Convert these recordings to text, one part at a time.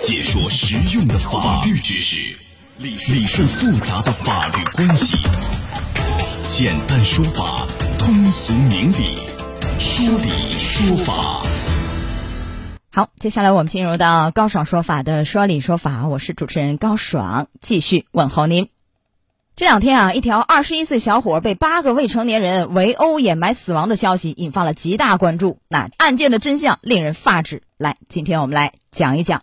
解说实用的法律知识，理理顺复杂的法律关系，简单说法，通俗明理，说理说法。好，接下来我们进入到高爽说法的说理说法，我是主持人高爽，继续问候您。这两天啊，一条二十一岁小伙被八个未成年人围殴掩埋死亡的消息引发了极大关注。那案件的真相令人发指。来，今天我们来讲一讲。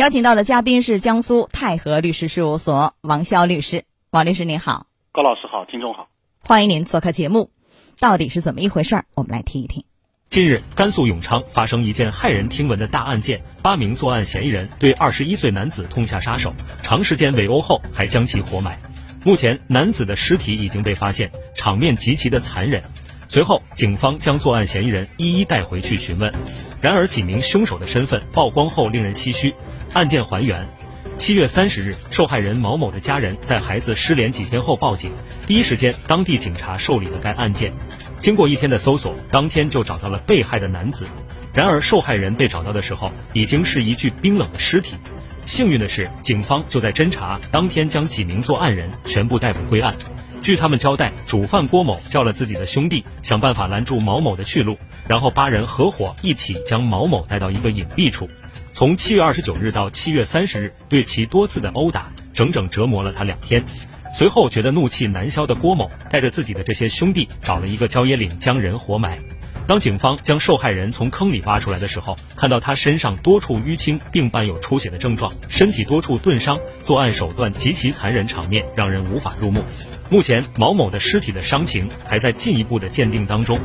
邀请到的嘉宾是江苏泰和律师事务所王潇律师。王律师您好，高老师好，听众好，欢迎您做客节目。到底是怎么一回事儿？我们来听一听。近日，甘肃永昌发生一件骇人听闻的大案件，八名作案嫌疑人对二十一岁男子痛下杀手，长时间围殴后还将其活埋。目前，男子的尸体已经被发现，场面极其的残忍。随后，警方将作案嫌疑人一一带回去询问。然而，几名凶手的身份曝光后，令人唏嘘。案件还原：七月三十日，受害人毛某的家人在孩子失联几天后报警，第一时间，当地警察受理了该案件。经过一天的搜索，当天就找到了被害的男子。然而，受害人被找到的时候，已经是一具冰冷的尸体。幸运的是，警方就在侦查当天将几名作案人全部逮捕归案。据他们交代，主犯郭某叫了自己的兄弟，想办法拦住毛某的去路，然后八人合伙一起将毛某带到一个隐蔽处。从七月二十九日到七月三十日，对其多次的殴打，整整折磨了他两天。随后觉得怒气难消的郭某，带着自己的这些兄弟，找了一个郊野岭将人活埋。当警方将受害人从坑里挖出来的时候，看到他身上多处淤青，并伴有出血的症状，身体多处钝伤，作案手段极其残忍，场面让人无法入目。目前，毛某的尸体的伤情还在进一步的鉴定当中。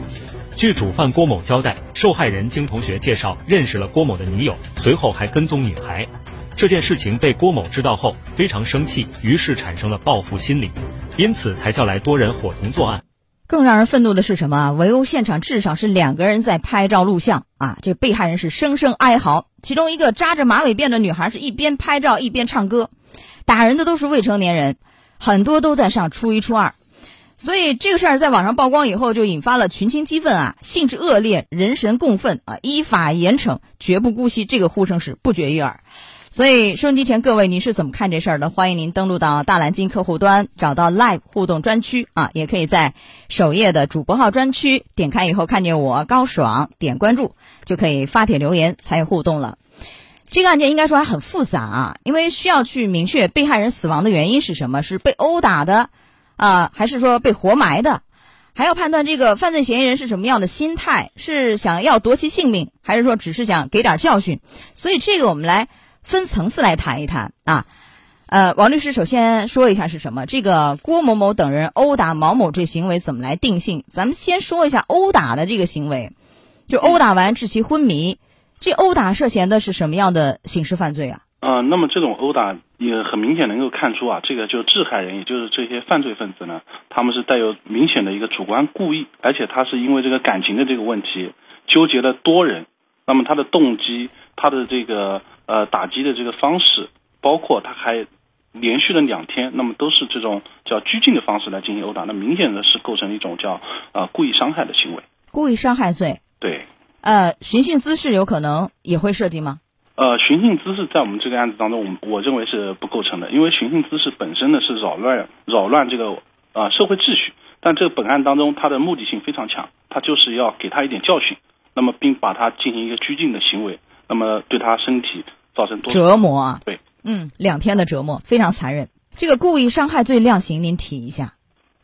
据主犯郭某交代，受害人经同学介绍认识了郭某的女友，随后还跟踪女孩。这件事情被郭某知道后非常生气，于是产生了报复心理，因此才叫来多人伙同作案。更让人愤怒的是什么？围殴现场至少是两个人在拍照录像啊！这被害人是声声哀嚎，其中一个扎着马尾辫的女孩是一边拍照一边唱歌，打人的都是未成年人，很多都在上初一初二。所以这个事儿在网上曝光以后，就引发了群情激愤啊，性质恶劣，人神共愤啊，依法严惩，绝不姑息，这个呼声是不绝于耳。所以收音机前各位，您是怎么看这事儿的？欢迎您登录到大蓝鲸客户端，找到 Live 互动专区啊，也可以在首页的主播号专区点开以后，看见我高爽，点关注就可以发帖留言参与互动了。这个案件应该说还很复杂啊，因为需要去明确被害人死亡的原因是什么，是被殴打的。啊，还是说被活埋的，还要判断这个犯罪嫌疑人是什么样的心态，是想要夺其性命，还是说只是想给点教训？所以这个我们来分层次来谈一谈啊。呃，王律师首先说一下是什么？这个郭某某等人殴打毛某这行为怎么来定性？咱们先说一下殴打的这个行为，就殴打完致其昏迷，这殴打涉嫌的是什么样的刑事犯罪啊？呃，那么这种殴打也很明显能够看出啊，这个就是致害人，也就是这些犯罪分子呢，他们是带有明显的一个主观故意，而且他是因为这个感情的这个问题纠结了多人，那么他的动机，他的这个呃打击的这个方式，包括他还连续了两天，那么都是这种叫拘禁的方式来进行殴打，那明显的是构成一种叫呃故意伤害的行为，故意伤害罪。对。呃，寻衅滋事有可能也会涉及吗？呃，寻衅滋事在我们这个案子当中，我我认为是不构成的，因为寻衅滋事本身呢是扰乱扰乱这个啊社会秩序，但这个本案当中他的目的性非常强，他就是要给他一点教训，那么并把他进行一个拘禁的行为，那么对他身体造成多折磨啊？对，嗯，两天的折磨非常残忍。这个故意伤害罪量刑您提一下。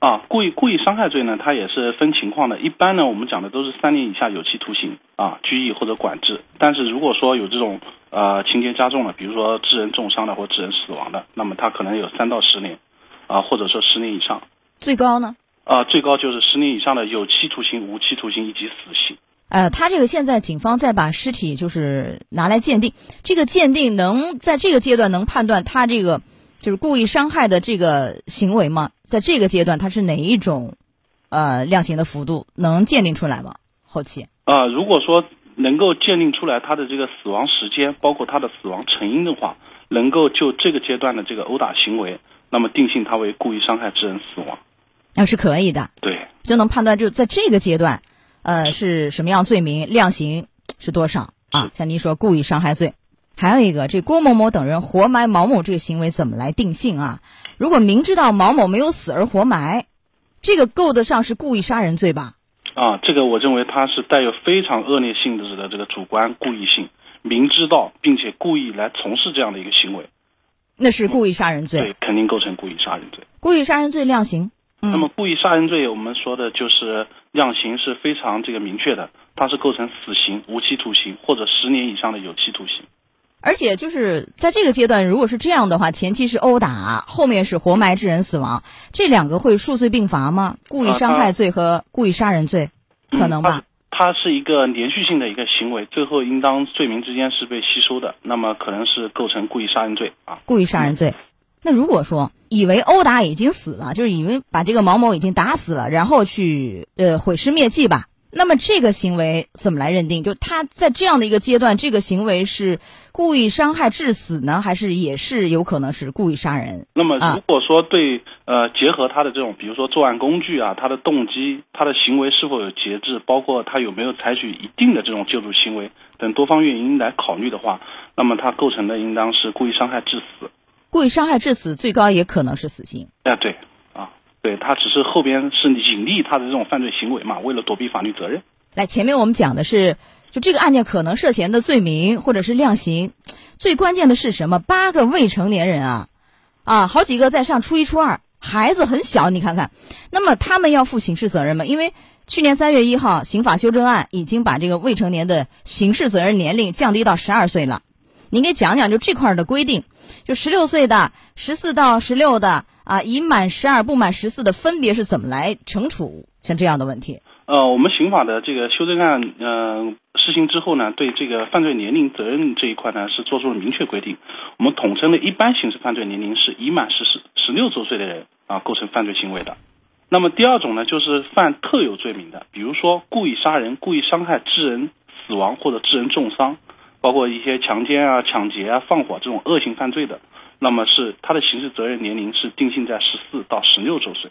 啊，故意故意伤害罪呢，它也是分情况的。一般呢，我们讲的都是三年以下有期徒刑啊，拘役或者管制。但是如果说有这种呃情节加重了，比如说致人重伤的或致人死亡的，那么他可能有三到十年，啊，或者说十年以上。最高呢？啊，最高就是十年以上的有期徒刑、无期徒刑以及死刑。呃，他这个现在警方在把尸体就是拿来鉴定，这个鉴定能在这个阶段能判断他这个。就是故意伤害的这个行为吗？在这个阶段，它是哪一种，呃，量刑的幅度能鉴定出来吗？后期啊，如果说能够鉴定出来他的这个死亡时间，包括他的死亡成因的话，能够就这个阶段的这个殴打行为，那么定性他为故意伤害致人死亡，那是可以的。对，就能判断就在这个阶段，呃，是什么样罪名，量刑是多少啊？像您说故意伤害罪。还有一个，这郭某某等人活埋毛某这个行为怎么来定性啊？如果明知道毛某没有死而活埋，这个够得上是故意杀人罪吧？啊，这个我认为他是带有非常恶劣性质的这个主观故意性，明知道并且故意来从事这样的一个行为，那是故意杀人罪。对，肯定构成故意杀人罪。故意杀人罪量刑，嗯那么故意杀人罪，我们说的就是量刑是非常这个明确的，它是构成死刑、无期徒刑或者十年以上的有期徒刑。而且就是在这个阶段，如果是这样的话，前期是殴打，后面是活埋致人死亡，这两个会数罪并罚吗？故意伤害罪和故意杀人罪，可能吧？它是一个连续性的一个行为，最后应当罪名之间是被吸收的，那么可能是构成故意杀人罪啊。故意杀人罪。那如果说以为殴打已经死了，就是以为把这个毛某已经打死了，然后去呃毁尸灭迹吧，那么这个行为怎么来认定？就他在这样的一个阶段，这个行为是故意伤害致死呢，还是也是有可能是故意杀人？那么啊如果说对、呃结合他的这种，比如说作案工具啊，他的动机，他的行为是否有节制，包括他有没有采取一定的这种救助行为等多方原因来考虑的话，那么他构成的应当是故意伤害致死。故意伤害致死，最高也可能是死刑。啊、对啊，对他只是后边是隐匿他的这种犯罪行为嘛，为了躲避法律责任。来，前面我们讲的是，就这个案件可能涉嫌的罪名或者是量刑，最关键的是什么？八个未成年人啊，啊，好几个在上初一、初二，孩子很小，你看看，那么他们要负刑事责任吗？因为去年三月一号，刑法修正案已经把这个未成年的刑事责任年龄降低到十二岁了。您给讲讲，就这块的规定，就十六岁的、十四到十六的啊，已满十二不满十四的，分别是怎么来惩处像这样的问题？呃，我们刑法的这个修正案，呃，施行之后呢，对这个犯罪年龄责任这一块呢，是做出了明确规定。我们统称的一般刑事犯罪年龄是已满十四十六周岁的人啊，构成犯罪行为的。那么第二种呢，就是犯特有罪名的，比如说故意杀人、故意伤害致人死亡或者致人重伤，包括一些强奸啊、抢劫啊、放火这种恶性犯罪的，那么是他的刑事责任年龄是定性在十四到十六周岁。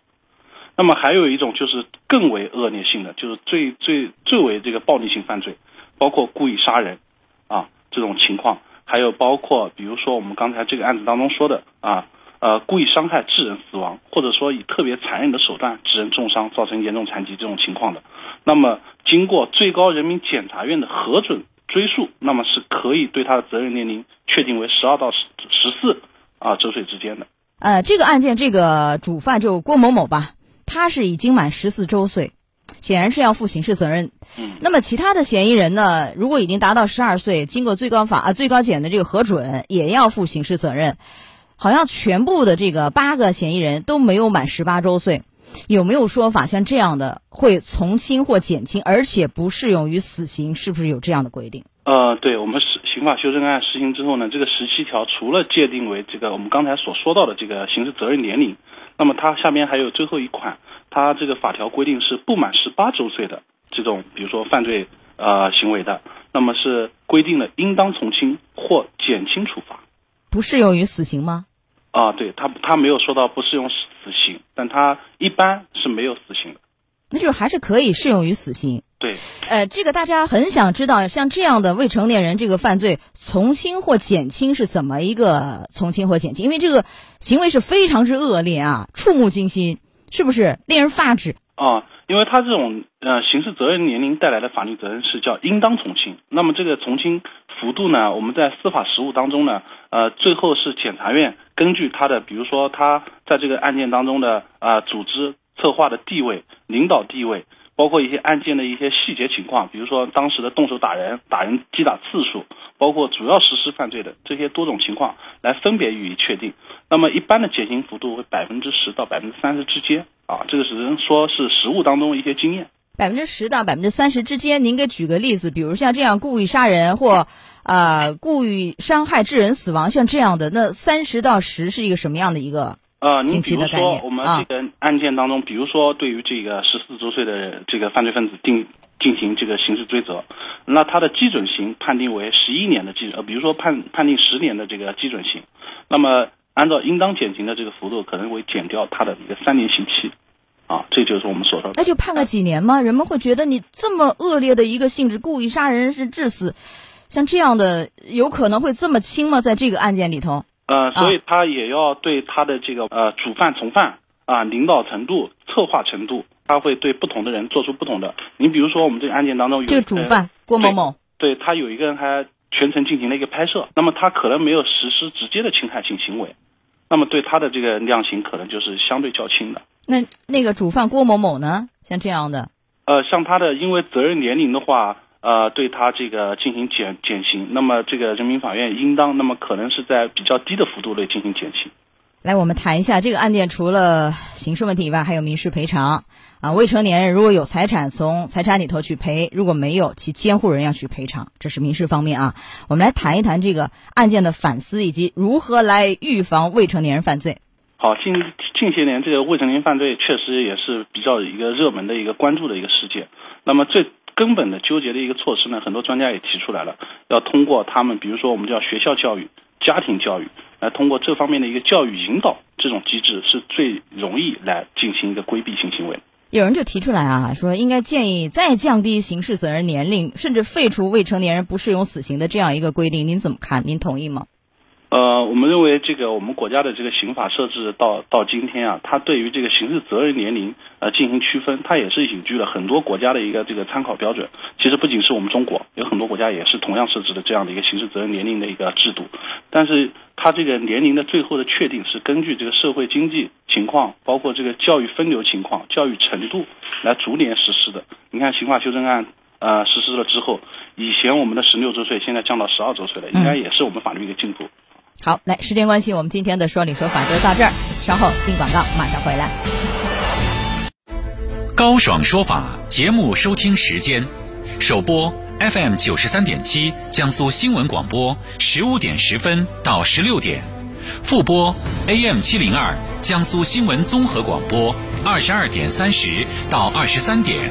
那么还有一种就是更为恶劣性的，就是最最最为这个暴力性犯罪，包括故意杀人啊这种情况，还有包括比如说我们刚才这个案子当中说的啊呃故意伤害致人死亡，或者说以特别残忍的手段致人重伤，造成严重残疾这种情况的，那么经过最高人民检察院的核准追诉，那么是可以对他的责任年龄确定为十二到十十四啊周岁之间的。呃，这个案件这个主犯就郭某某吧，他是已经满十四周岁，显然是要负刑事责任。嗯那么其他的嫌疑人呢，如果已经达到十二岁，经过最高法啊最高检的这个核准，也要负刑事责任。好像全部的这个八个嫌疑人都没有满十八周岁，有没有说法像这样的会从轻或减轻，而且不适用于死刑？是不是有这样的规定？呃，对我们刑刑法修正案实行之后呢，这个十七条除了界定为这个我们刚才所说到的这个刑事责任年龄，那么它下面还有最后一款，它这个法条规定是不满十八周岁的这种，比如说犯罪呃行为的，那么是规定了应当从轻或减轻处罚。不适用于死刑吗？啊，对他他没有说到不适用死死刑，但他一般是没有死刑的。那就是还是可以适用于死刑。对，呃，这个大家很想知道，像这样的未成年人这个犯罪，从轻或减轻是怎么一个从轻或减轻？因为这个行为是非常之恶劣啊，触目惊心，是不是令人发指？啊，因为他这种呃刑事责任年龄带来的法律责任是叫应当从轻，那么这个从轻幅度呢，我们在司法实务当中呢，呃，最后是检察院根据他的，比如说他在这个案件当中的啊、组织策划的地位、领导地位，包括一些案件的一些细节情况，比如说当时的动手打人、打人击打次数，包括主要实施犯罪的这些多种情况，来分别予以确定。那么一般的减刑幅度为百分之十到百分之三十之间啊，这个只能说是实务当中一些经验。百分之十到百分之三十之间，您给举个例子，比如像这样故意杀人或呃故意伤害致人死亡，像这样的，那三十到十是一个什么样的一个？呃，近你比如说我们啊这个案件当中，比如说对于这个十四周岁的这个犯罪分子定进行这个刑事追责，那他的基准刑判定为十一年的基呃，比如说判判定十年的这个基准刑，那么按照应当减刑的这个幅度，可能会减掉他的一个三年刑期，啊，这就是我们所说的。那就判个几年吗？人们会觉得你这么恶劣的一个性质，故意杀人是致死，像这样的有可能会这么轻吗？在这个案件里头？呃，所以他也要对他的这个呃主犯从犯啊领导程度、策划程度，他会对不同的人做出不同的。你比如说我们这个案件当中有这个主犯郭某某，对他有一个人还全程进行了一个拍摄，那么他可能没有实施直接的侵害性行为，那么对他的这个量刑可能就是相对较轻的。那那个主犯郭某某呢？像这样的，呃，像他的因为责任年龄的话。呃，对他这个进行减减刑，那么这个人民法院应当，那么可能是在比较低的幅度内进行减刑。来，我们谈一下这个案件，除了刑事问题以外，还有民事赔偿啊。未成年人如果有财产，从财产里头去赔；如果没有，其监护人要去赔偿，这是民事方面啊。我们来谈一谈这个案件的反思以及如何来预防未成年人犯罪。好，近近些年这个未成年犯罪确实也是比较一个热门的一个关注的一个事件。那么最根本的纠结的一个措施呢，很多专家也提出来了，要通过他们，比如说我们叫学校教育、家庭教育，来通过这方面的一个教育引导，这种机制是最容易来进行一个规避性行为。有人就提出来啊，说应该建议再降低刑事责任年龄，甚至废除未成年人不适用死刑的这样一个规定，您怎么看？您同意吗？呃，我们认为这个我们国家的这个刑法设置到到今天啊，它对于这个刑事责任年龄呃进行区分，它也是引据了很多国家的一个这个参考标准。其实不仅是我们中国，有很多国家也是同样设置的这样的一个刑事责任年龄的一个制度。但是它这个年龄的最后的确定是根据这个社会经济情况，包括这个教育分流情况、教育程度来逐年实施的。你看刑法修正案呃实施了之后，以前我们的十六周岁现在降到十二周岁了，应该也是我们法律一个进步。好，来，时间关系，我们今天的说理说法就到这儿，稍后进广告，马上回来。高爽说法节目收听时间：首播 FM 九十三点七，江苏新闻广播，十五点十分到十六点；复播 AM 七零二，江苏新闻综合广播，二十二点三十到二十三点。